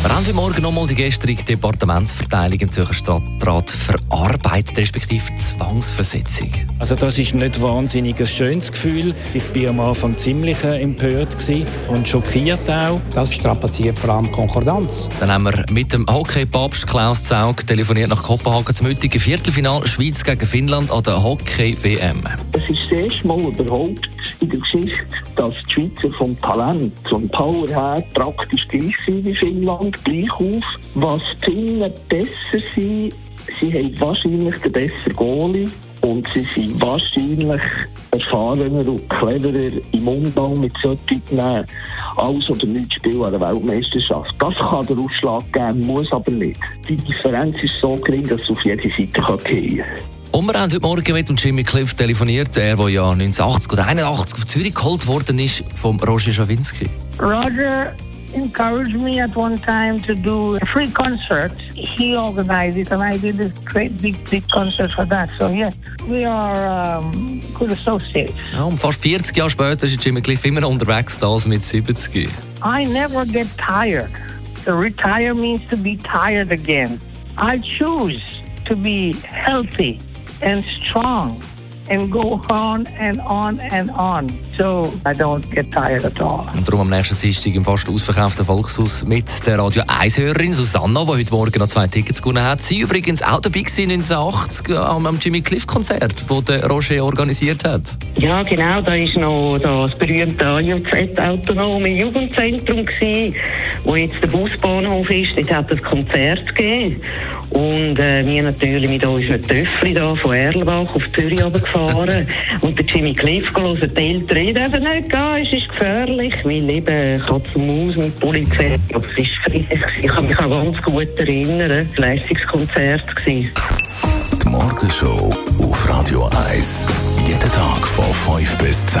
Wir haben heute Morgen nochmal die gestrige Departementsverteilung im Zürcher Stadtrat verarbeitet, respektive Zwangsversetzung. Also das ist nicht wahnsinnig ein schönes Gefühl. Ich war am Anfang ziemlich äh, empört und schockiert auch. Das strapaziert vor allem Konkordanz. Dann haben wir mit dem Hockey-Papst Klaus Zaug telefoniert nach Kopenhagen zum heutigen Viertelfinal Schweiz gegen Finnland an der Hockey-WM. Es ist das erste Mal überhaupt in der Geschichte, dass die Schweizer vom Talent, vom Power her praktisch gleich sind wie Finnland, gleich auf. Was die Finnen besser sind, sie haben wahrscheinlich den besseren Goalie und sie sind wahrscheinlich erfahrener und cleverer im Umgang mit solchen Nehmen. Alles oder nichts Spiel an der Weltmeisterschaft. Das kann der Ausschlag geben, muss aber nicht. Die Differenz ist so gering, dass es auf jede Seite gehen kann. Und wir haben heute Morgen mit dem Jimmy Cliff telefoniert, er, der ja 1980 oder 81 auf Zürich geholt worden ist, vom Roger Schawinski. Roger encouraged me at one time to do a free concert. He organized it, and I did a great big, big concert for that. So yeah, we are um, good associates. Ja, und fast 40 Jahre später ist Jimmy Cliff immer noch unterwegs, das mit 70. I never get tired. To retire means to be tired again. I choose to be healthy and strong and go on and on and on. So I don't get tired at all. Und darum am nächsten Dienstag im fast ausverkauften Volkshaus mit der Radio 1-Hörerin Susanna, die heute Morgen noch zwei Tickets gewonnen hat. Sie übrigens auch dabei gewesen 1980 am Jimmy Cliff Konzert, das der Roger organisiert hat. Ja, genau. Da war noch das berühmte AJZ Autonome Jugendzentrum gewesen, wo jetzt der Busbahnhof ist. Dort hat es Konzert gegeben. Und äh, wir natürlich mit unseren Töffel da von Erlbach auf Zürich runtergefahren. Und der Jimmy Cliff gelesen, die Eltern, ich darf nicht gehen, es ist gefährlich, weil eben Katz Maus mit Polizei. Aber es ist friedlich. Ich kann mich auch ganz gut erinnern, ein Leistungskonzert. Die Morgenshow auf Radio 1. Jeden Tag von 5 bis 10.